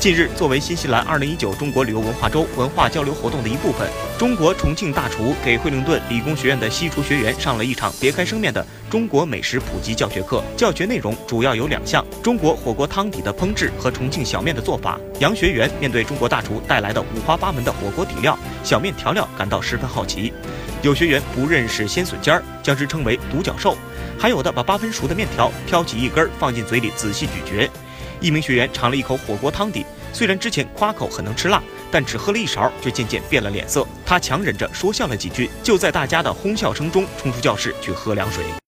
近日，作为新西兰2019中国旅游文化周文化交流活动的一部分，中国重庆大厨给惠灵顿理工学院的西厨学员上了一场别开生面的中国美食普及教学课。教学内容主要有两项：中国火锅汤底的烹制和重庆小面的做法。杨学员面对中国大厨带来的五花八门的火锅底料、小面调料感到十分好奇。有学员不认识鲜笋尖儿，将之称为独角兽；还有的把八分熟的面条挑起一根放进嘴里仔细咀嚼。一名学员尝了一口火锅汤底，虽然之前夸口很能吃辣，但只喝了一勺就渐渐变了脸色。他强忍着说笑了几句，就在大家的哄笑声中冲出教室去喝凉水。